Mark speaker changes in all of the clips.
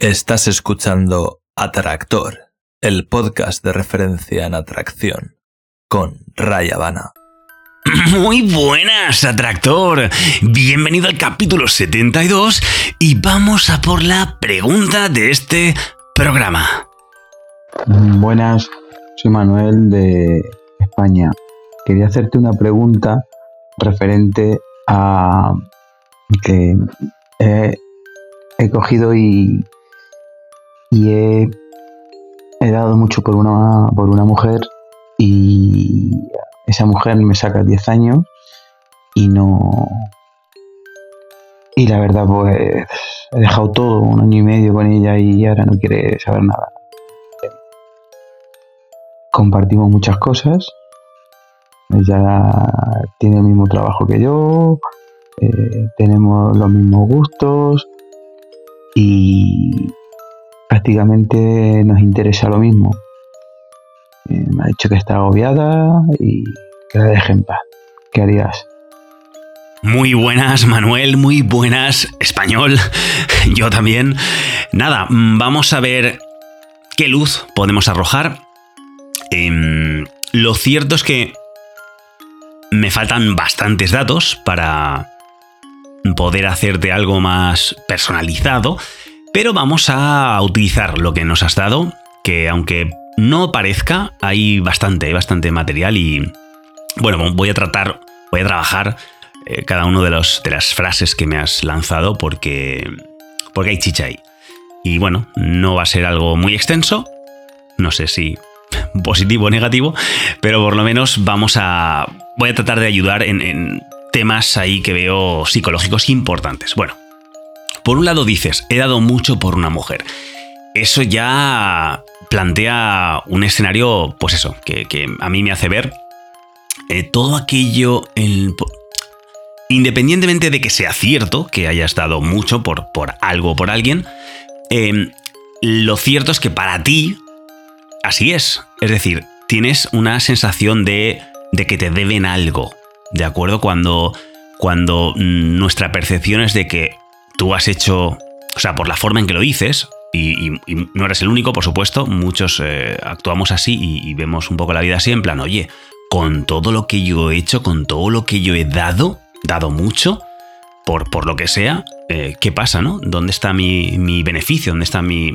Speaker 1: Estás escuchando Atractor, el podcast de referencia en atracción, con Raya Habana.
Speaker 2: Muy buenas, Atractor. Bienvenido al capítulo 72 y vamos a por la pregunta de este programa.
Speaker 3: Buenas, soy Manuel de España. Quería hacerte una pregunta referente a que he cogido y y he, dado mucho por una, por una mujer y esa mujer me saca 10 años y no... Y la verdad pues he dejado todo, un año y medio con ella y ahora no quiere saber nada. Compartimos muchas cosas. Ella tiene el mismo trabajo que yo, eh, tenemos los mismos gustos y, prácticamente nos interesa lo mismo. Eh, me ha dicho que está agobiada y que la deje en paz. ¿Qué harías?
Speaker 2: Muy buenas, Manuel, muy buenas, español. Yo también. Nada, mm, vamos a ver qué luz podemos arrojar. Em, lo cierto es que me faltan bastantes datos para poder hacerte algo más personalizado. Pero vamos a utilizar lo que nos has dado, que aunque no parezca, hay bastante, bastante material y bueno, voy a tratar, voy a trabajar eh, cada uno de, de las frases que me has lanzado porque, porque hay chicha ahí. Y bueno, no va a ser algo muy extenso, no sé si positivo o negativo, pero por lo menos vamos a, voy a tratar de ayudar en temas ahí que veo psicológicos importantes. Bueno, por un lado dices, he dado mucho por una mujer. Eso ya plantea un escenario, pues eso, que, a mí me hace ver eh, todo aquello, independientemente de que sea cierto que hayas dado mucho por, por algo o por alguien, em, lo cierto es que para ti así es. Es decir, tienes una sensación de, de que te deben algo. ¿De acuerdo? Cuando, cuando mm, nuestra percepción es de que tú has hecho, o sea, por la forma en que lo dices, y, no eres el único, por supuesto, muchos eh, actuamos así y, vemos un poco la vida así, en plan, oye, con todo lo que yo he hecho, con todo lo que yo he dado, dado mucho, por, por lo que sea, eh, ¿qué pasa, no? ¿Dónde está mi, beneficio? ¿Dónde está mi,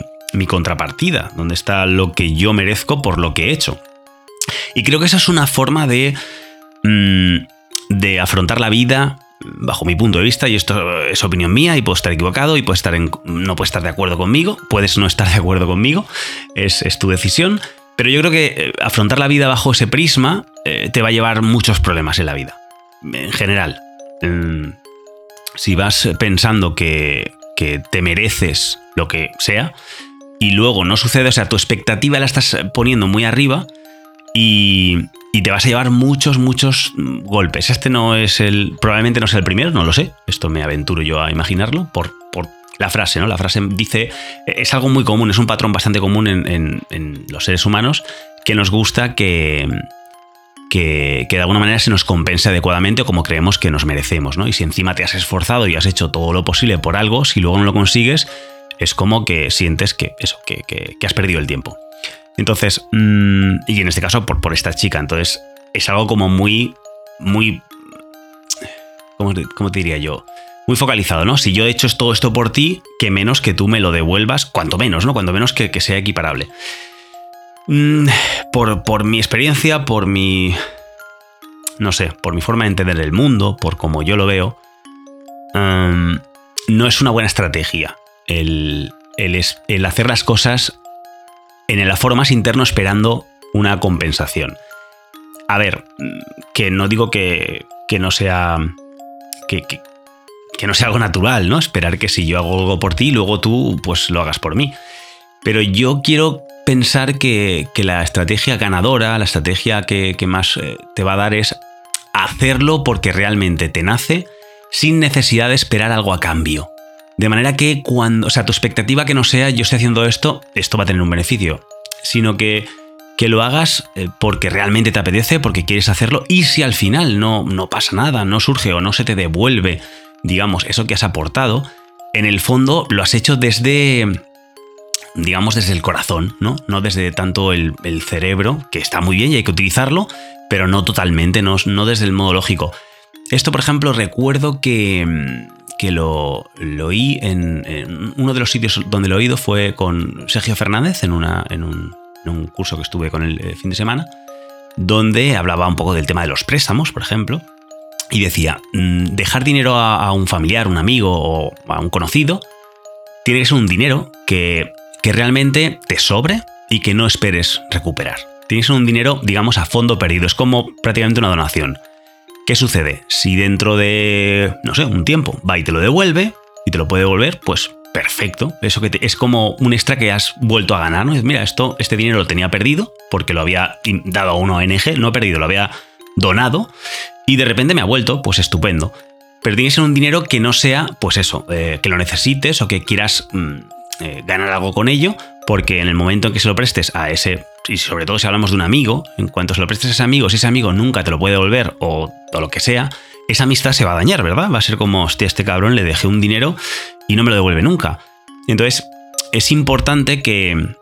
Speaker 2: contrapartida? ¿Dónde está lo que yo merezco por lo que he hecho? Y creo que esa es una forma de, mm, de afrontar la vida bajo mi punto de vista, y esto es opinión mía, y puedo estar equivocado, y puedo estar no puedes estar de acuerdo conmigo, puedes no estar de acuerdo conmigo, es, tu decisión, pero yo creo que eh, afrontar la vida bajo ese prisma eh, te va a llevar muchos problemas en la vida, en general. si vas pensando que, que te mereces lo que sea, y luego no sucede, o sea, tu expectativa la estás poniendo muy arriba, y, te vas a llevar muchos, muchos golpes. Este no es el, probablemente no sea el primero, no lo sé. Esto me aventuro yo a imaginarlo por, por la frase, ¿no? La frase dice, es algo muy común, es un patrón bastante común en, los seres humanos que nos gusta que, que, de alguna manera se nos compense adecuadamente como creemos que nos merecemos, ¿no? Y si encima te has esforzado y has hecho todo lo posible por algo, si luego no lo consigues, es como que sientes que eso, que, que has perdido el tiempo. Entonces, mm, y en este caso por, por, esta chica, entonces es algo como muy, muy, ¿cómo, te diría yo? Muy focalizado, ¿no? Si yo he hecho todo esto por ti, que menos que tú me lo devuelvas, cuanto menos, ¿no? Cuanto menos que, sea equiparable. Mm, por, por mi experiencia, por mi, no sé, por mi forma de entender el mundo, por como yo lo veo, mm, no es una buena estrategia el, el, hacer las cosas en el aforo más interno esperando una compensación. A ver, que no digo que, que no sea. Que, que, no sea algo natural, ¿no? Esperar que si yo hago algo por ti, luego tú pues lo hagas por mí. Pero yo quiero pensar que, la estrategia ganadora, la estrategia que, que más eh, te va a dar es hacerlo porque realmente te nace sin necesidad de esperar algo a cambio. De manera que cuando, o sea, tu expectativa que no sea yo estoy haciendo esto, esto va a tener un beneficio, sino que, que lo hagas eh, porque realmente te apetece, porque quieres hacerlo, y si al final no, no pasa nada, no surge o no se te devuelve, digamos, eso que has aportado, en el fondo lo has hecho desde, digamos, desde el corazón, ¿no? No desde tanto el, cerebro, que está muy bien y hay que utilizarlo, pero no totalmente, no, no desde el modo lógico. Esto, por ejemplo, recuerdo que, lo, oí en, uno de los sitios donde lo he oído fue con Sergio Fernández en, una, en, un, curso que estuve con el eh, fin de semana, donde hablaba un poco del tema de los préstamos, por ejemplo, y decía, mm, dejar dinero a, un familiar, un amigo o a un conocido, tiene que ser un dinero que, que realmente te sobre y que no esperes recuperar. Tiene que ser un dinero, digamos, a fondo perdido. Es como prácticamente una donación. ¿Qué sucede? Si dentro de, no sé, un tiempo va y te lo devuelve y te lo puede devolver, pues perfecto. Eso que es como un extra que has vuelto a ganar, ¿no? Mira, esto, este dinero lo tenía perdido porque lo había dado a una ONG, no he perdido, lo había donado y de repente me ha vuelto, pues estupendo. Pero tiene que ser un dinero que no sea, pues eso, eh, que lo necesites o que quieras mm, eh, ganar algo con ello, porque en el momento en que se lo prestes a ese, y sobre todo si hablamos de un amigo, en cuanto se lo prestes a ese amigo, si ese amigo nunca te lo puede devolver o, lo que sea, esa amistad se va a dañar, ¿verdad? Va a ser como, hostia, este cabrón le dejé un dinero y no me lo devuelve nunca. Entonces, es importante que,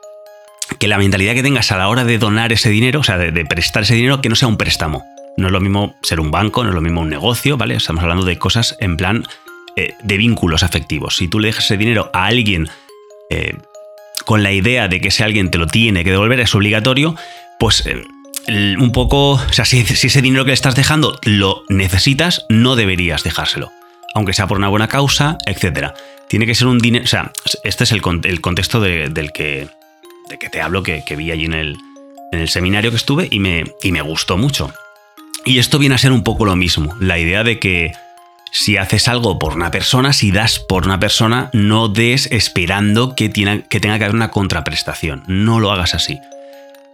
Speaker 2: que la mentalidad que tengas a la hora de donar ese dinero, o sea, de, prestar ese dinero, que no sea un préstamo. No es lo mismo ser un banco, no es lo mismo un negocio, ¿vale? Estamos hablando de cosas en plan eh, de vínculos afectivos. Si tú le dejas ese dinero a alguien eh, con la idea de que ese alguien te lo tiene que devolver, es obligatorio, pues eh, un poco, o sea, si, ese dinero que le estás dejando lo necesitas, no deberías dejárselo. Aunque sea por una buena causa, etc. Tiene que ser un dinero, o sea, este es el, contexto del que, de que te hablo, que, vi allí en el, en el seminario que estuve y me, y me gustó mucho. Y esto viene a ser un poco lo mismo, la idea de que si haces algo por una persona, si das por una persona, no des esperando que, que tenga que haber una contraprestación. No lo hagas así.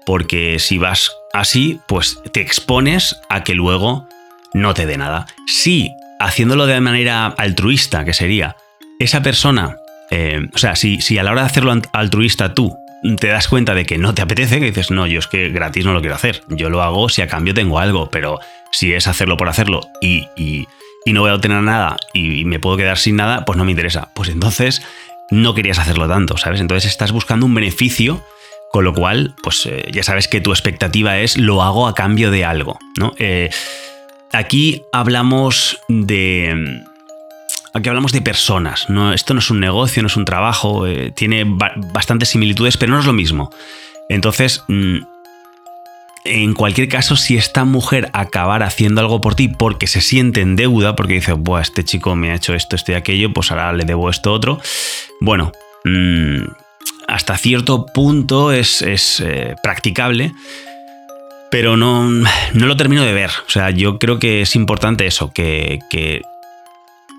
Speaker 2: Porque si vas así, pues te expones a que luego no te dé nada. Si haciéndolo de manera altruista, que sería esa persona, eh, o sea, si, a la hora de hacerlo altruista tú te das cuenta de que no te apetece, que dices, no, yo es que gratis no lo quiero hacer. Yo lo hago si a cambio tengo algo, pero si es hacerlo por hacerlo y, y, no voy a obtener nada y, me puedo quedar sin nada, pues no me interesa. Pues entonces no querías hacerlo tanto, ¿sabes? Entonces estás buscando un beneficio, con lo cual, pues eh, ya sabes que tu expectativa es lo hago a cambio de algo, ¿no? Eh, aquí hablamos de Aquí hablamos de personas. No, esto no es un negocio, no es un trabajo. Eh, tiene bastantes similitudes, pero no es lo mismo. Entonces, mm, en cualquier caso, si esta mujer acabara haciendo algo por ti porque se siente en deuda, porque dice, Buah, este chico me ha hecho esto, esto y aquello, pues ahora le debo esto otro. Bueno, mm, hasta cierto punto es, eh, practicable. Pero no, no lo termino de ver. O sea, yo creo que es importante eso, que, que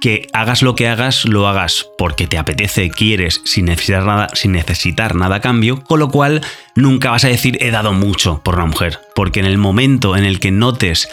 Speaker 2: que hagas lo que hagas, lo hagas porque te apetece, quieres, sin necesitar nada, sin necesitar nada a cambio, con lo cual nunca vas a decir he dado mucho por una mujer, porque en el momento en el que notes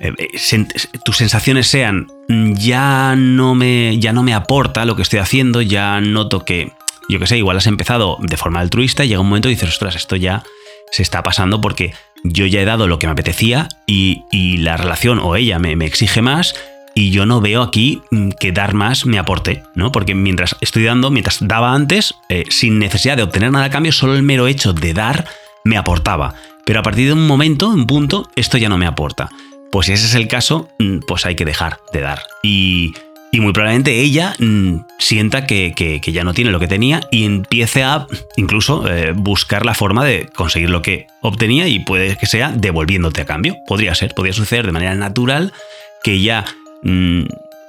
Speaker 2: eh, eh, tus sensaciones sean ya no me ya no me aporta lo que estoy haciendo, ya noto que yo que sé, igual has empezado de forma altruista y llega un momento y dices, ostras, esto ya se está pasando porque yo ya he dado lo que me apetecía y, la relación o ella me, me exige más y yo no veo aquí mm, que dar más me aporte, ¿no? Porque mientras estoy dando, mientras daba antes, eh, sin necesidad de obtener nada a cambio, solo el mero hecho de dar me aportaba. Pero a partir de un momento, un punto, esto ya no me aporta. Pues si ese es el caso, mm, pues hay que dejar de dar. Y, muy probablemente ella mm, sienta que, ya no tiene lo que tenía y empiece a incluso eh, buscar la forma de conseguir lo que obtenía y puede que sea devolviéndote a cambio. Podría ser, podría suceder de manera natural que ya Mm,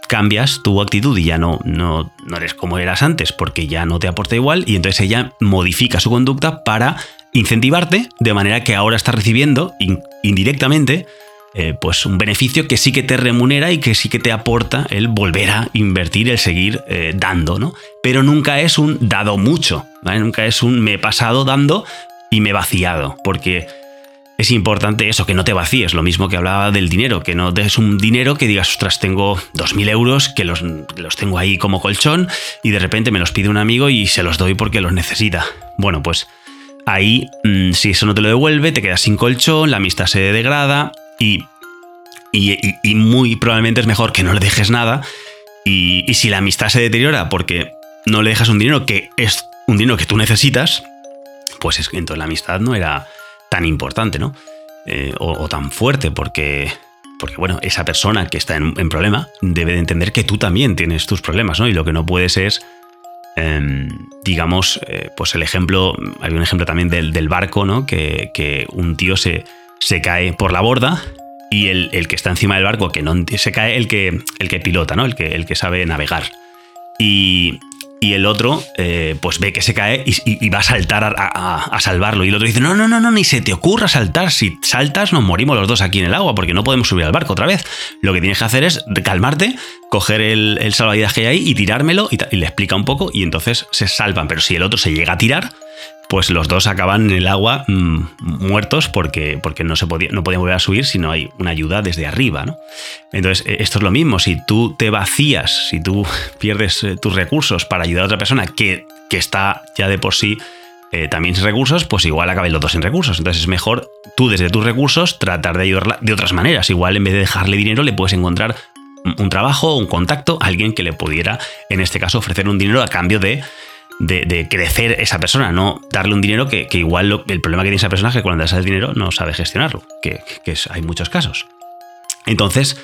Speaker 2: cambias tu actitud y ya no, no, no eres como eras antes porque ya no te aporta igual y entonces ella modifica su conducta para incentivarte de manera que ahora estás recibiendo indirectamente eh, pues un beneficio que sí que te remunera y que sí que te aporta el volver a invertir, el seguir eh, dando, ¿no? Pero nunca es un dado mucho, Nunca es un me he pasado dando y me he vaciado, porque es importante eso, que no te vacíes, lo mismo que hablaba del dinero, que no des un dinero que digas, ostras, tengo 2.000 euros, que los, los, tengo ahí como colchón y de repente me los pide un amigo y se los doy porque los necesita. Bueno, pues ahí, mm, si eso no te lo devuelve, te quedas sin colchón, la amistad se degrada y, y, muy probablemente es mejor que no le dejes nada. Y, y si la amistad se deteriora porque no le dejas un dinero que es un dinero que tú necesitas, pues es que entonces la amistad no era tan importante, ¿no? Eh, o, tan fuerte, porque, porque, bueno, esa persona que está en, problema debe de entender que tú también tienes tus problemas, ¿no? Y lo que no puedes es, em, digamos, eh, pues el ejemplo, hay un ejemplo también del, barco, ¿no? Que, que, un tío se, se cae por la borda y el, el, que está encima del barco, que no se cae el que, el que pilota, ¿no? El que, el que sabe navegar. Y, y el otro eh, pues ve que se cae y, va a saltar a, salvarlo. Y el otro dice, no, no, no, no, ni se te ocurra saltar. Si saltas nos morimos los dos aquí en el agua porque no podemos subir al barco otra vez. Lo que tienes que hacer es calmarte, coger el, el salvavidas que hay ahí y tirármelo y, le explica un poco y entonces se salvan. Pero si el otro se llega a tirar, pues los dos acaban en el agua mm, muertos porque, porque no, se podía, no podían volver a subir si no hay una ayuda desde arriba. ¿no? Entonces, e, esto es lo mismo, si tú te vacías, si tú pierdes eh, tus recursos para ayudar a otra persona que, que está ya de por sí eh, también sin recursos, pues igual acaben los dos sin recursos. Entonces es mejor tú desde tus recursos tratar de ayudarla de otras maneras. Igual en vez de dejarle dinero le puedes encontrar un trabajo, un contacto, alguien que le pudiera, en este caso, ofrecer un dinero a cambio de de, crecer esa persona, no darle un dinero que, igual el problema que tiene esa persona es que cuando das el dinero no sabe gestionarlo, que, hay muchos casos. Entonces,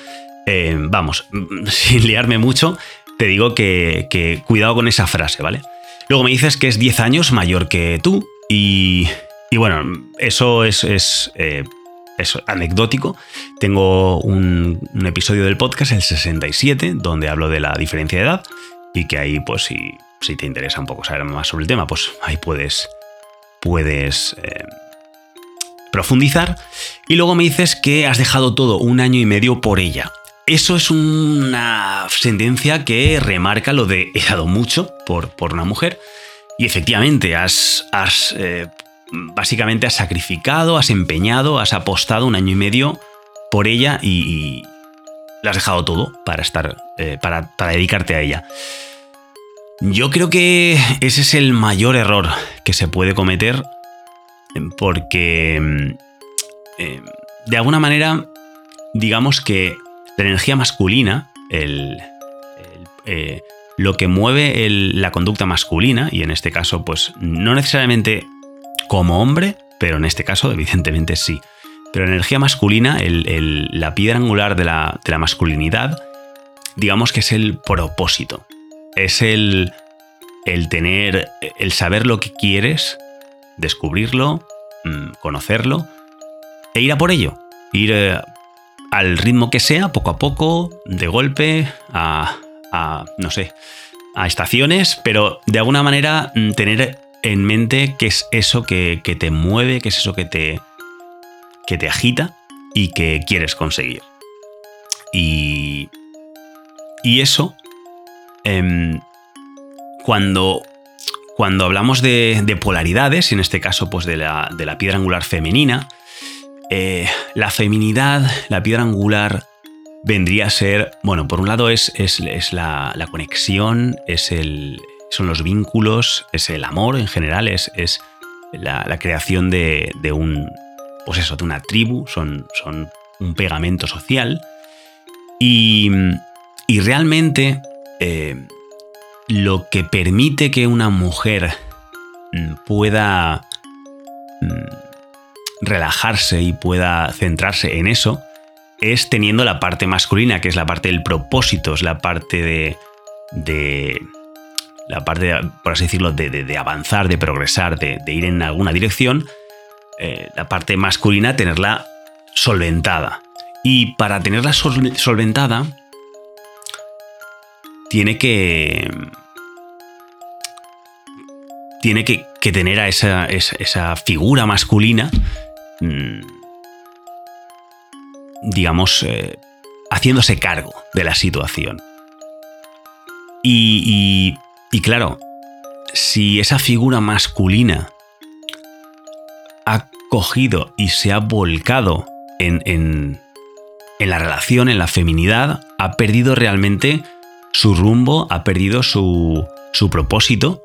Speaker 2: eh, vamos, sin liarme mucho, te digo que, cuidado con esa frase, ¿vale? Luego me dices que es 10 años mayor que tú y, bueno, eso es, es, eh, anecdótico. Tengo un, un, episodio del podcast, el 67, donde hablo de la diferencia de edad y que ahí pues si si te interesa un poco saber más sobre el tema, pues ahí puedes, puedes eh, profundizar. Y luego me dices que has dejado todo un año y medio por ella. Eso es una sentencia que remarca lo de he dado mucho por, por una mujer. Y efectivamente, has, has eh, básicamente has sacrificado, has empeñado, has apostado un año y medio por ella y, le has dejado todo para estar, eh, para, para dedicarte a ella. Yo creo que ese es el mayor error que se puede cometer porque mm, eh, de alguna manera digamos que la energía masculina, el, eh, lo que mueve la conducta masculina, y en este caso pues no necesariamente como hombre, pero en este caso evidentemente sí, pero la energía masculina, la piedra angular de la, de la masculinidad, digamos que es el propósito es el, el tener, el saber lo que quieres, descubrirlo, mm, conocerlo e ir a por ello. Ir eh, al ritmo que sea, poco a poco, de golpe, a, no sé, a estaciones, pero de alguna manera mm, tener en mente qué es eso que, te mueve, qué es eso que te, que te agita y que quieres conseguir. Y, y eso Em, cuando, cuando hablamos de, polaridades, y en este caso pues de la, piedra angular femenina, eh, la feminidad, la piedra angular vendría a ser, bueno, por un lado es, es, la, conexión, es el, son los vínculos, es el amor en general, es, es la, creación de, un, pues eso, de una tribu, son, son un pegamento social. Y, y realmente eh, lo que permite que una mujer mm, pueda mm, relajarse y pueda centrarse en eso es teniendo la parte masculina, que es la parte del propósito, es la parte de, de la parte, por así decirlo, de, avanzar, de progresar, de, ir en alguna dirección, eh, la parte masculina tenerla solventada. Y para tenerla solventada, tiene que. Tiene que, tener a esa, esa, figura masculina. Mm, digamos, eh, haciéndose cargo de la situación. Y, y, claro, si esa figura masculina ha cogido y se ha volcado en, en, en, la relación, en la feminidad, ha perdido realmente su rumbo, ha perdido su, su propósito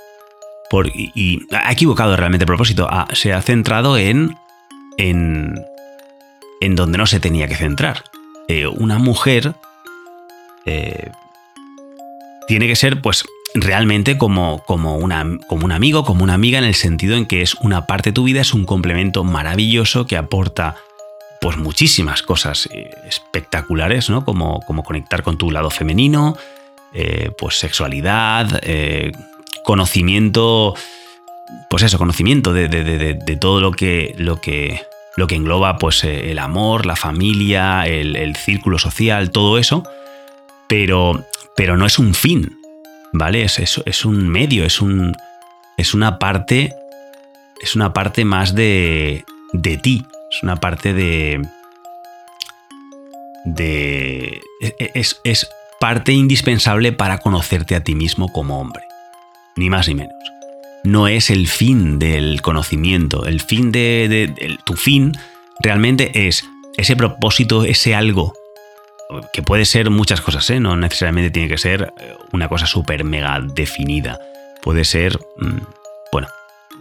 Speaker 2: por, y, ha equivocado realmente el propósito. se ha centrado en, en, en donde no se tenía que centrar. Eh, una mujer eh, tiene que ser, pues, realmente como, como, una, como un amigo, como una amiga, en el sentido en que es una parte de tu vida, es un complemento maravilloso que aporta pues muchísimas cosas eh, espectaculares, ¿no? Como, como conectar con tu lado femenino, eh, pues sexualidad, eh, conocimiento, pues eso, conocimiento de, todo lo que, lo que, lo que engloba pues el amor, la familia, el, círculo social, todo eso, pero, pero no es un fin, ¿vale? Es, es, un medio, es, un, es una parte, es una parte más de, de ti, es una parte de... de e, e, es parte indispensable para conocerte a ti mismo como hombre. Ni más ni menos. No es el fin del conocimiento. El fin de, tu fin realmente es ese propósito, ese algo que puede ser muchas cosas, ¿eh? no necesariamente tiene que ser eh, una cosa súper mega definida. Puede ser, mm, bueno,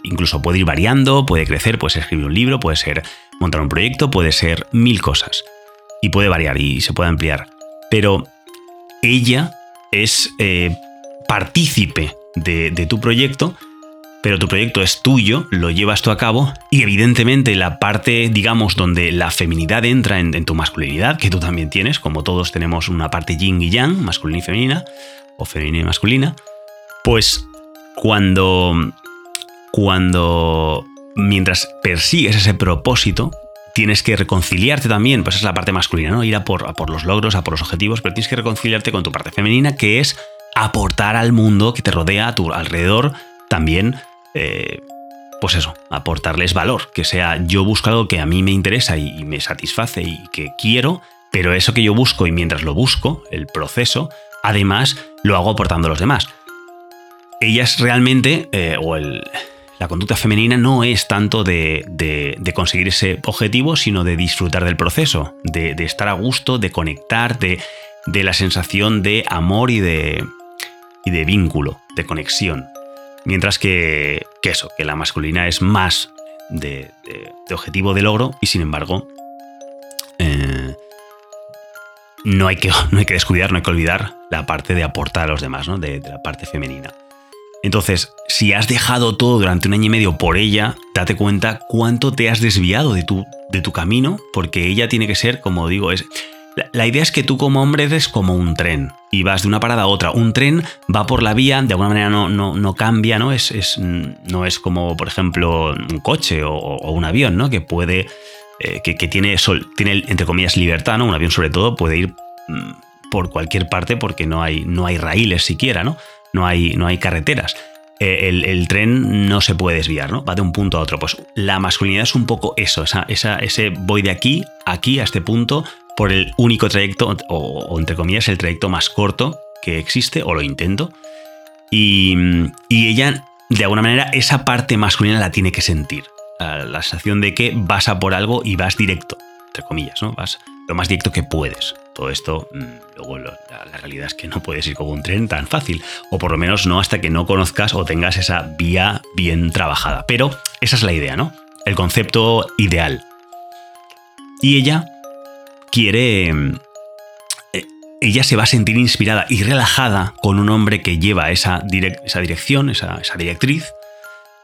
Speaker 2: incluso puede ir variando, puede crecer, puede ser escribir un libro, puede ser montar un proyecto, puede ser mil cosas. Y puede variar y se puede ampliar. Pero ella es eh, partícipe de, tu proyecto, pero tu proyecto es tuyo, lo llevas tú a cabo y evidentemente la parte, digamos, donde la feminidad entra en, tu masculinidad, que tú también tienes, como todos tenemos una parte yin y yang, masculina y femenina, o femenina y masculina, pues cuando, cuando, mientras persigues ese propósito, tienes que reconciliarte también, pues es la parte masculina, ¿no? Ir a por, por, los logros, a por los objetivos, pero tienes que reconciliarte con tu parte femenina, que es aportar al mundo que te rodea a tu alrededor también, eh, pues eso, aportarles valor, que sea yo busco algo que a mí me interesa y, me satisface y que quiero, pero eso que yo busco y mientras lo busco, el proceso, además lo hago aportando a los demás. Ellas realmente, eh, o el, la conducta femenina no es tanto de, conseguir ese objetivo, sino de disfrutar del proceso, de, estar a gusto, de conectar, de, la sensación de amor y de, y de vínculo, de conexión. Mientras que, eso, que la masculina es más de, objetivo de logro y sin embargo eh, no, hay que, no hay que descuidar, no hay que olvidar la parte de aportar a los demás, ¿no? de la parte femenina. Entonces, si has dejado todo durante un año y medio por ella, date cuenta cuánto te has desviado de tu, de tu camino, porque ella tiene que ser, como digo, es... La, idea es que tú como hombre eres como un tren y vas de una parada a otra. Un tren va por la vía, de alguna manera no, no, cambia, ¿no? Es, es, no es como, por ejemplo, un coche o, un avión, ¿no? Que puede, eh, que, tiene, sol, tiene, entre comillas, libertad, ¿no? Un avión sobre todo puede ir mm, por cualquier parte porque no hay, no hay raíles siquiera, ¿no? No hay, no hay carreteras. Eh, el, tren no se puede desviar, ¿no? Va de un punto a otro. Pues la masculinidad es un poco eso, esa, ese voy de aquí, aquí, a este punto, por el único trayecto, o, entre comillas, el trayecto más corto que existe, o lo intento. Y, ella, de alguna manera, esa parte masculina la tiene que sentir. La sensación de que vas a por algo y vas directo, entre comillas, ¿no? Vas lo más directo que puedes. Todo esto, mm, luego la, realidad es que no puedes ir como un tren tan fácil, o por lo menos no hasta que no conozcas o tengas esa vía bien trabajada. Pero esa es la idea, ¿no? El concepto ideal. Y ella quiere... Eh, ella se va a sentir inspirada y relajada con un hombre que lleva esa, esa dirección, esa, directriz,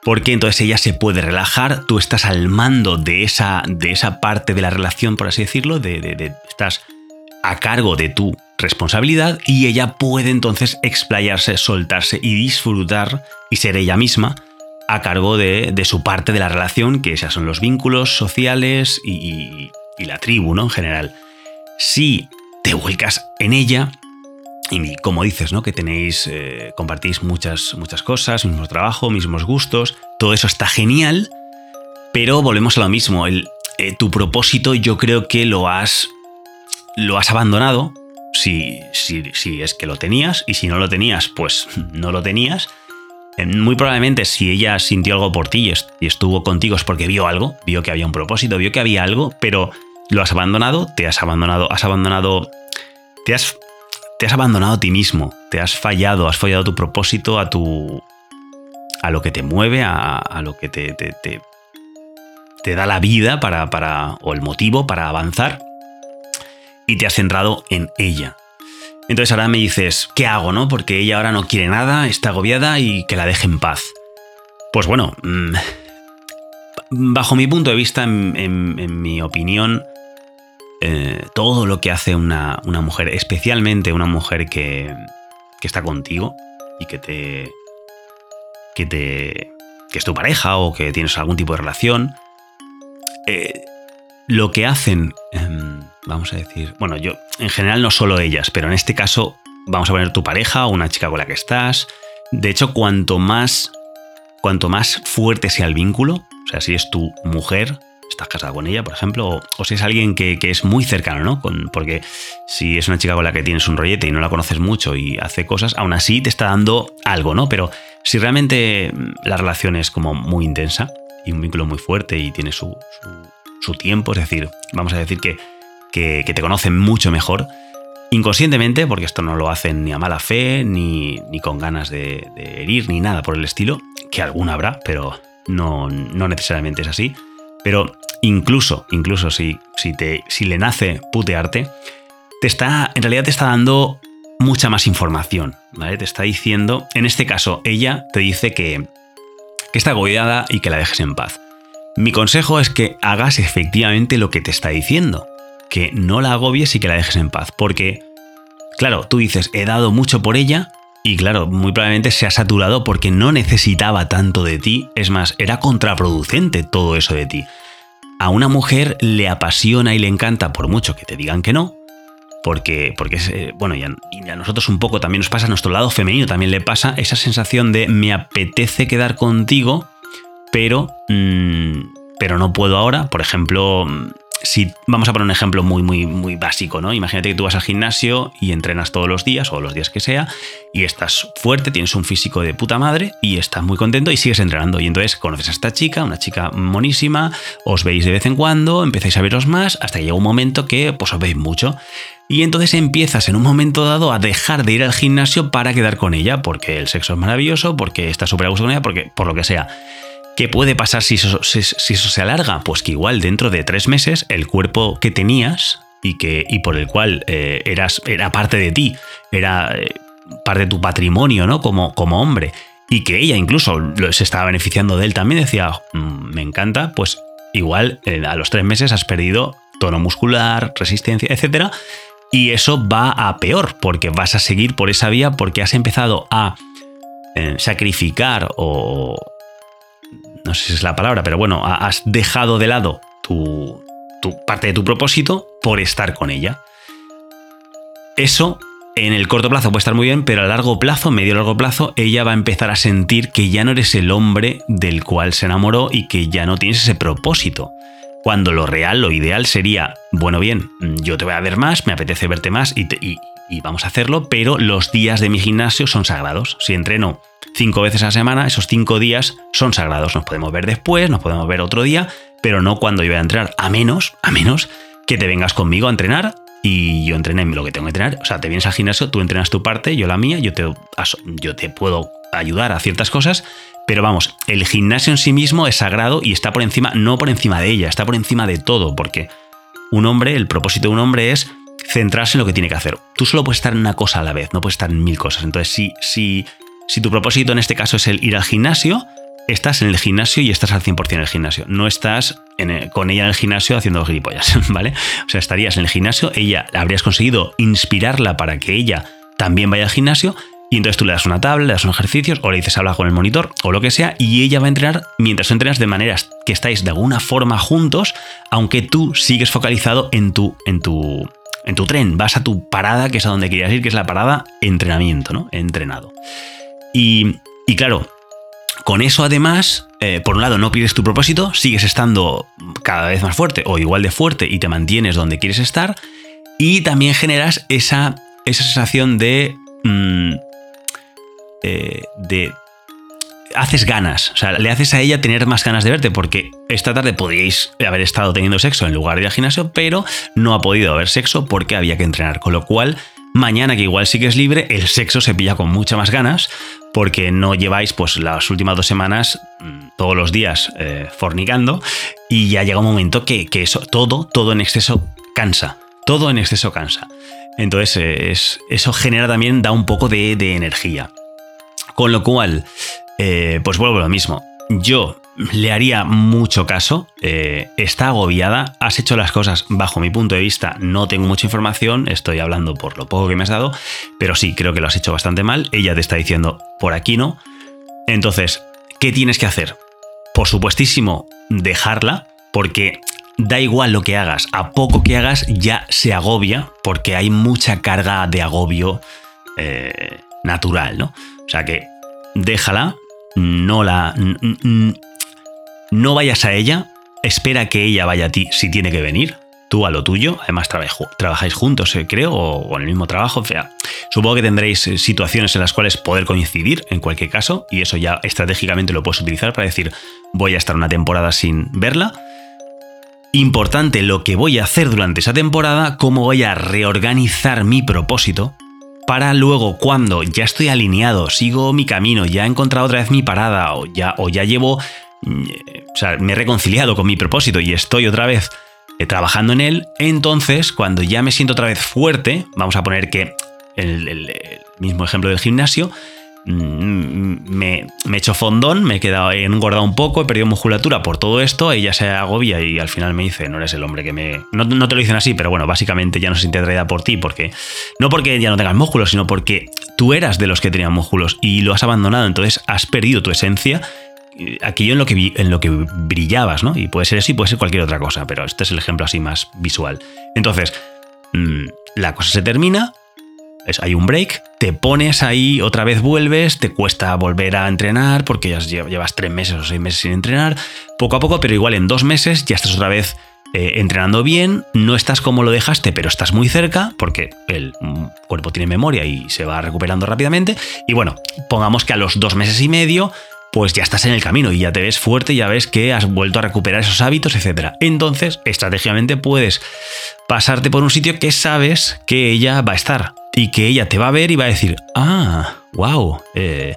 Speaker 2: porque entonces ella se puede relajar, tú estás al mando de esa, de esa parte de la relación, por así decirlo, de, estás a cargo de tu responsabilidad y ella puede entonces explayarse, soltarse y disfrutar y ser ella misma a cargo de, su parte de la relación, que esos son los vínculos sociales y, la tribu, ¿no? En general. Si te vuelcas en ella, y como dices, ¿no? Que tenéis, eh, compartís muchas, muchas cosas, mismo trabajo, mismos gustos, todo eso está genial, pero volvemos a lo mismo. El, eh, tu propósito yo creo que lo has lo has abandonado, si, si, es que lo tenías, y si no lo tenías, pues no lo tenías. Eh, muy probablemente si ella sintió algo por ti y estuvo contigo es porque vio algo, vio que había un propósito, vio que había algo, pero lo has abandonado, te has abandonado, has abandonado, te has, te has abandonado a ti mismo, te has fallado, has fallado tu propósito, a tu, a lo que te mueve, a, lo que te, te, te, da la vida para, para, o el motivo para avanzar y te has centrado en ella. Entonces ahora me dices, ¿qué hago, no? Porque ella ahora no quiere nada, está agobiada y que la deje en paz. Pues bueno, mm, bajo mi punto de vista, en, mi opinión, eh, todo lo que hace una, mujer, especialmente una mujer que, que, está contigo y que te, que te. que es tu pareja o que tienes algún tipo de relación. Eh, lo que hacen. Em, vamos a decir. Bueno, yo. En general no solo ellas, pero en este caso. Vamos a poner tu pareja o una chica con la que estás. De hecho, cuanto más. Cuanto más fuerte sea el vínculo, o sea, si es tu mujer, estás casado con ella, por ejemplo, o, si es alguien que, es muy cercano, ¿no? porque si es una chica con la que tienes un rollete y no la conoces mucho y hace cosas, aún así te está dando algo, ¿no? Pero si realmente mm, la relación es como muy intensa y un vínculo muy fuerte y tiene su, tiempo, es decir, vamos a decir que, que, te conocen mucho mejor, inconscientemente, porque esto no lo hacen ni a mala fe, ni, ni con ganas de, herir, ni nada por el estilo, que alguna habrá, pero no, no necesariamente es así. Pero incluso, incluso si, si, te, si le nace putearte, te está, en realidad te está dando mucha más información. Te está diciendo, en este caso, ella te dice que, que está agobiada y que la dejes en paz. Mi consejo es que hagas efectivamente lo que te está diciendo, que no la agobies y que la dejes en paz, porque, claro, tú dices, he dado mucho por ella, y claro, muy probablemente se ha saturado porque no necesitaba tanto de ti, es más, era contraproducente todo eso de ti. A una mujer le apasiona y le encanta, por mucho que te digan que no, porque, porque eh, bueno, y a, nosotros un poco también nos pasa, a nuestro lado femenino también le pasa esa sensación de me apetece quedar contigo, pero, mm, pero no puedo ahora. Por ejemplo, si vamos a poner un ejemplo muy, muy, muy básico, ¿no? Imagínate que tú vas al gimnasio y entrenas todos los días o los días que sea y estás fuerte, tienes un físico de puta madre y estás muy contento y sigues entrenando. Y entonces conoces a esta chica, una chica monísima, os veis de vez en cuando, empezáis a veros más hasta que llega un momento que pues os veis mucho. Y entonces empiezas en un momento dado a dejar de ir al gimnasio para quedar con ella, porque el sexo es maravilloso, porque estás súper a gusto con ella, porque por lo que sea. ¿Qué puede pasar si eso, se alarga? Pues que igual dentro de tres meses el cuerpo que tenías y, que, y por el cual eh, eras, era parte de ti, era eh, parte de tu patrimonio, ¿no? Como, como hombre, y que ella incluso se estaba beneficiando de él también, decía, mm, me encanta, pues igual eh, a los tres meses has perdido tono muscular, resistencia, etc. Y eso va a peor, porque vas a seguir por esa vía porque has empezado a sacrificar o, no sé si es la palabra, pero bueno, has dejado de lado tu, parte de tu propósito por estar con ella. Eso en el corto plazo puede estar muy bien, pero a largo plazo, medio largo plazo, ella va a empezar a sentir que ya no eres el hombre del cual se enamoró y que ya no tienes ese propósito. Cuando lo real, lo ideal sería, bueno, bien, yo te voy a ver más, me apetece verte más y, y vamos a hacerlo, pero los días de mi gimnasio son sagrados. Si entreno cinco veces a la semana, esos cinco días son sagrados. Nos podemos ver después, nos podemos ver otro día, pero no cuando yo voy a entrenar, a menos, a menos que te vengas conmigo a entrenar y yo entrené lo que tengo que entrenar. O sea, te vienes al gimnasio, tú entrenas tu parte, yo la mía, yo te, yo te puedo ayudar a ciertas cosas, pero vamos, el gimnasio en sí mismo es sagrado y está por encima, no por encima de ella, está por encima de todo, porque un hombre, el propósito de un hombre es centrarse en lo que tiene que hacer. Tú solo puedes estar en una cosa a la vez, no puedes estar en mil cosas. Entonces, si, si si tu propósito en este caso es el ir al gimnasio, estás en el gimnasio y estás al 100% en el gimnasio. No estás con ella en el gimnasio haciendo gilipollas, ¿vale? O sea, estarías en el gimnasio, ella habrías conseguido inspirarla para que ella también vaya al gimnasio y entonces tú le das una tabla, le das unos ejercicios o le dices habla con el monitor o lo que sea y ella va a entrenar mientras tú entrenas de maneras que estáis de alguna forma juntos, aunque tú sigues focalizado en tu, en tu, en tu tren, vas a tu parada, que es a donde querías ir, que es la parada entrenamiento, ¿no? Entrenado. Y, claro, con eso además, eh, por un lado no pierdes tu propósito, sigues estando cada vez más fuerte o igual de fuerte y te mantienes donde quieres estar y también generas esa, esa sensación de... Mm, eh, de haces ganas, o sea, le haces a ella tener más ganas de verte, porque esta tarde podríais haber estado teniendo sexo en lugar de ir al gimnasio, pero no ha podido haber sexo porque había que entrenar, con lo cual Mañana, que igual sigues libre, el sexo se pilla con mucha más ganas porque no lleváis pues las últimas dos semanas mm, todos los días eh, fornicando y ya llega un momento que, eso, todo, todo en exceso cansa. Todo en exceso cansa. Entonces, eh, es, eso genera también, da un poco de, de energía. Con lo cual, eh, pues vuelvo a lo mismo. Yo le haría mucho caso, eh, está agobiada, has hecho las cosas bajo mi punto de vista, no tengo mucha información, estoy hablando por lo poco que me has dado, pero sí, creo que lo has hecho bastante mal, ella te está diciendo por aquí no. Entonces, ¿qué tienes que hacer? Por supuestísimo, dejarla, porque da igual lo que hagas, a poco que hagas ya se agobia, porque hay mucha carga de agobio eh, natural, ¿no? O sea que déjala, no la no vayas a ella, espera que ella vaya a ti si tiene que venir, tú a lo tuyo, además trabajáis juntos, eh, creo, o, en el mismo trabajo, supongo que tendréis eh, situaciones en las cuales poder coincidir en cualquier caso, y eso ya estratégicamente lo puedes utilizar para decir, voy a estar una temporada sin verla. Importante lo que voy a hacer durante esa temporada, cómo voy a reorganizar mi propósito para luego cuando ya estoy alineado, sigo mi camino, ya he encontrado otra vez mi parada o ya, o ya llevo o sea, me he reconciliado con mi propósito y estoy otra vez eh, trabajando en él, entonces cuando ya me siento otra vez fuerte, vamos a poner que el, el mismo ejemplo del gimnasio, mm, me, me, he hecho fondón, me he quedado engordado un poco, he perdido musculatura por todo esto, ella se agobia y al final me dice, no eres el hombre que me... No, no te lo dicen así, pero bueno, básicamente ya no se siente atraída por ti, porque no porque ya no tengas músculos, sino porque tú eras de los que tenían músculos y lo has abandonado, entonces has perdido tu esencia aquello en lo que, en lo que brillabas, ¿no? Y puede ser eso y puede ser cualquier otra cosa, pero este es el ejemplo así más visual. Entonces, mm, la cosa se termina, es, hay un break, te pones ahí, otra vez vuelves, te cuesta volver a entrenar porque ya llevas tres meses o seis meses sin entrenar, poco a poco, pero igual en dos meses ya estás otra vez eh, entrenando bien, no estás como lo dejaste, pero estás muy cerca porque el mm, cuerpo tiene memoria y se va recuperando rápidamente. Y bueno, pongamos que a los dos meses y medio pues ya estás en el camino y ya te ves fuerte, ya ves que has vuelto a recuperar esos hábitos, etc. Entonces, estratégicamente puedes pasarte por un sitio que sabes que ella va a estar y que ella te va a ver y va a decir, ah, wow, eh,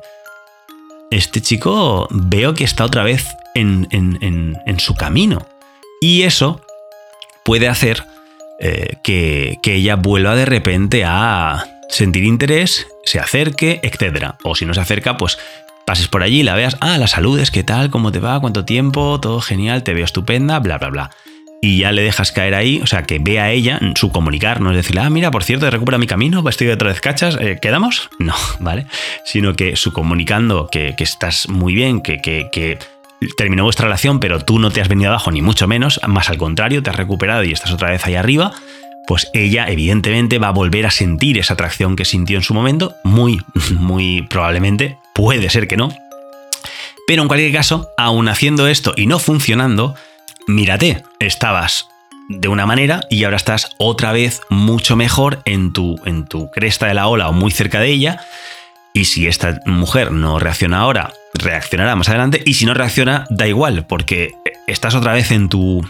Speaker 2: este chico veo que está otra vez en, su camino. Y eso puede hacer eh, que, que ella vuelva de repente a sentir interés, se acerque, etc. O si no se acerca, pues pases por allí, la veas, ah, la saludes, ¿qué tal? ¿Cómo te va? ¿Cuánto tiempo? Todo genial, te veo estupenda, bla, bla, bla. Y ya le dejas caer ahí, o sea, que vea ella su comunicar, no es decir, ah, mira, por cierto, recupera mi camino, estoy de vez cachas, eh, ¿quedamos? No, ¿vale? Sino que su comunicando que, estás muy bien, que, que, que terminó vuestra relación, pero tú no te has venido abajo, ni mucho menos, más al contrario, te has recuperado y estás otra vez ahí arriba, pues ella evidentemente va a volver a sentir esa atracción que sintió en su momento, muy, muy probablemente, puede ser que no. Pero en cualquier caso, aún haciendo esto y no funcionando, mírate, estabas de una manera y ahora estás otra vez mucho mejor en tu, en tu cresta de la ola o muy cerca de ella. Y si esta mujer no reacciona ahora, reaccionará más adelante. Y si no reacciona, da igual, porque estás otra vez en tu,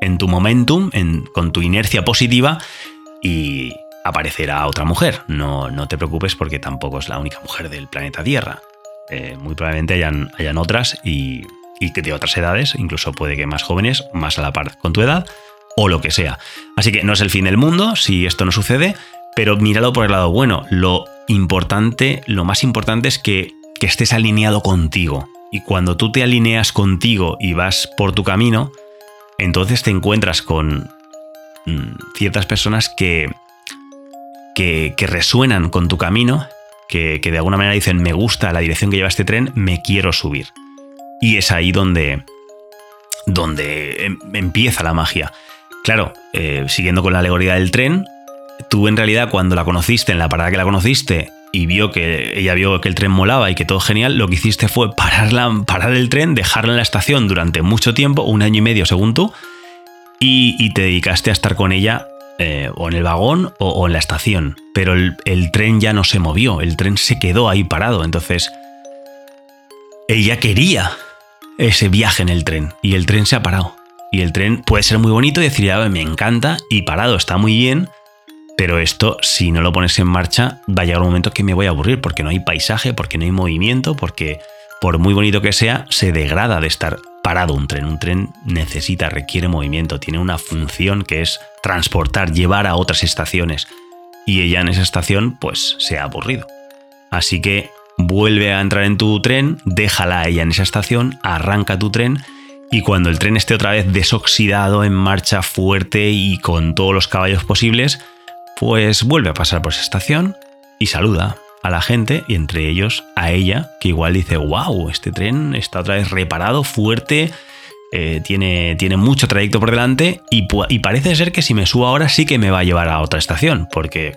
Speaker 2: en tu momentum, con tu inercia positiva y aparecerá otra mujer. No, no te preocupes porque tampoco es la única mujer del planeta Tierra. Eh, muy probablemente hayan, hayan otras y, y de otras edades, incluso puede que más jóvenes, más a la par con tu edad o lo que sea. Así que no es el fin del mundo si esto no sucede, pero míralo por el lado bueno. Lo importante, lo más importante es que, que estés alineado contigo. Y cuando tú te alineas contigo y vas por tu camino, entonces te encuentras con mm, ciertas personas que, que, resuenan con tu camino, que, de alguna manera dicen, me gusta la dirección que lleva este tren, me quiero subir. Y es ahí donde, donde em, empieza la magia. Claro, eh, siguiendo con la alegoría del tren, tú en realidad cuando la conociste, en la parada que la conociste, y vio que ella vio que el tren molaba y que todo genial, lo que hiciste fue pararla, parar el tren, dejarla en la estación durante mucho tiempo, un año y medio según tú, y, te dedicaste a estar con ella eh, o en el vagón o, en la estación. Pero el, tren ya no se movió, el tren se quedó ahí parado. Entonces, ella quería ese viaje en el tren y el tren se ha parado. Y el tren puede ser muy bonito y decir, me encanta y parado está muy bien, pero esto, si no lo pones en marcha, va a llegar un momento que me voy a aburrir porque no hay paisaje, porque no hay movimiento, porque por muy bonito que sea, se degrada de estar parado un tren. Un tren necesita, requiere movimiento, tiene una función que es transportar, llevar a otras estaciones. y ella en esa estación pues se ha aburrido. Así que vuelve a entrar en tu tren, déjala a ella en esa estación, arranca tu tren y cuando el tren esté otra vez desoxidado, en marcha fuerte y con todos los caballos posibles, pues vuelve a pasar por esa estación y saluda a la gente y entre ellos a ella, que igual dice, wow, este tren está otra vez reparado, fuerte, eh, tiene, tiene mucho trayecto por delante y, parece ser que si me subo ahora sí que me va a llevar a otra estación, porque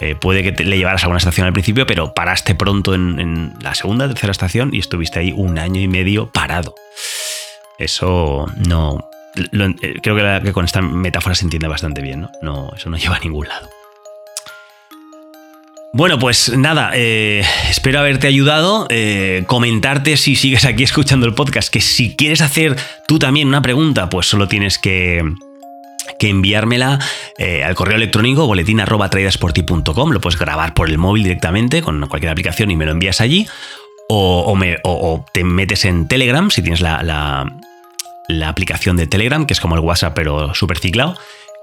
Speaker 2: eh, puede que le llevaras a una estación al principio, pero paraste pronto en, la segunda, tercera estación y estuviste ahí un año y medio parado. Eso no, eh, creo que, con esta metáfora se entiende bastante bien, ¿no? no eso no lleva a ningún lado. Bueno, pues nada, eh, espero haberte ayudado. Eh, comentarte si sigues aquí escuchando el podcast, que si quieres hacer tú también una pregunta, pues solo tienes que, enviármela al correo electrónico boletín Lo puedes grabar por el móvil directamente con cualquier aplicación y me lo envías allí. O, te metes en Telegram si tienes la, la aplicación de Telegram, que es como el WhatsApp pero super ciclado,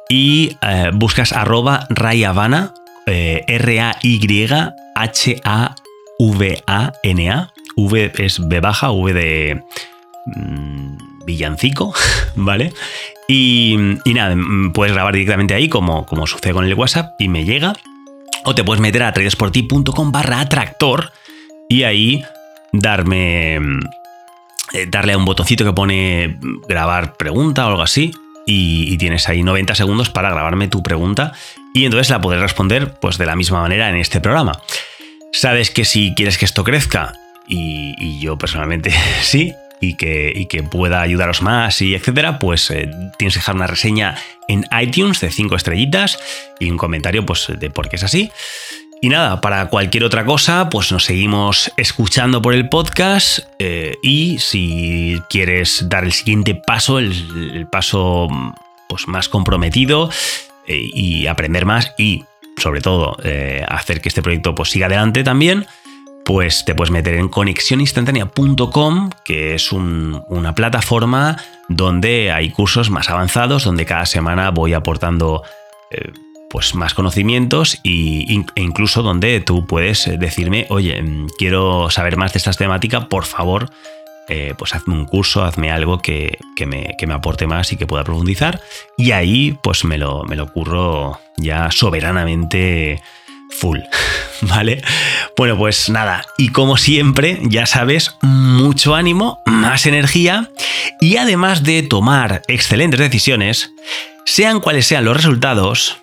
Speaker 2: y eh, buscas arroba rayavana, eh, R-A-Y-H-A-V-A-N-A, V es B baja, V de mm, villancico, ¿vale? Y, nada, mm, puedes grabar directamente ahí como, como sucede con el WhatsApp y me llega. O te puedes meter a tradersporti.com barra atractor y ahí darme mm, eh, darle a un botoncito que pone grabar pregunta o algo así. Y, tienes ahí 90 segundos para grabarme tu pregunta y entonces la podré responder pues de la misma manera en este programa. Sabes que si quieres que esto crezca, y, yo personalmente sí, y que, que, pueda ayudaros más y etcétera, pues eh, tienes que dejar una reseña en iTunes de 5 estrellitas y un comentario pues de por qué es así. Y nada, para cualquier otra cosa, pues nos seguimos escuchando por el podcast eh, y si quieres dar el siguiente paso, el, paso pues, más comprometido eh, y aprender más y sobre todo eh, hacer que este proyecto pues, siga adelante también, pues te puedes meter en conexioninstantánea.com, que es una plataforma donde hay cursos más avanzados, donde cada semana voy aportando pues más conocimientos e incluso donde tú puedes eh, decirme, oye, mm, quiero saber más de esta temática, por favor, eh, pues hazme un curso, hazme algo que, me, aporte más y que pueda profundizar. Y ahí pues me lo, me lo curro ya soberanamente full, ¿vale? Bueno, pues nada, y como siempre, ya sabes, mucho ánimo, más energía y además de tomar excelentes decisiones, sean cuales sean los resultados,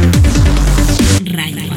Speaker 4: Radio.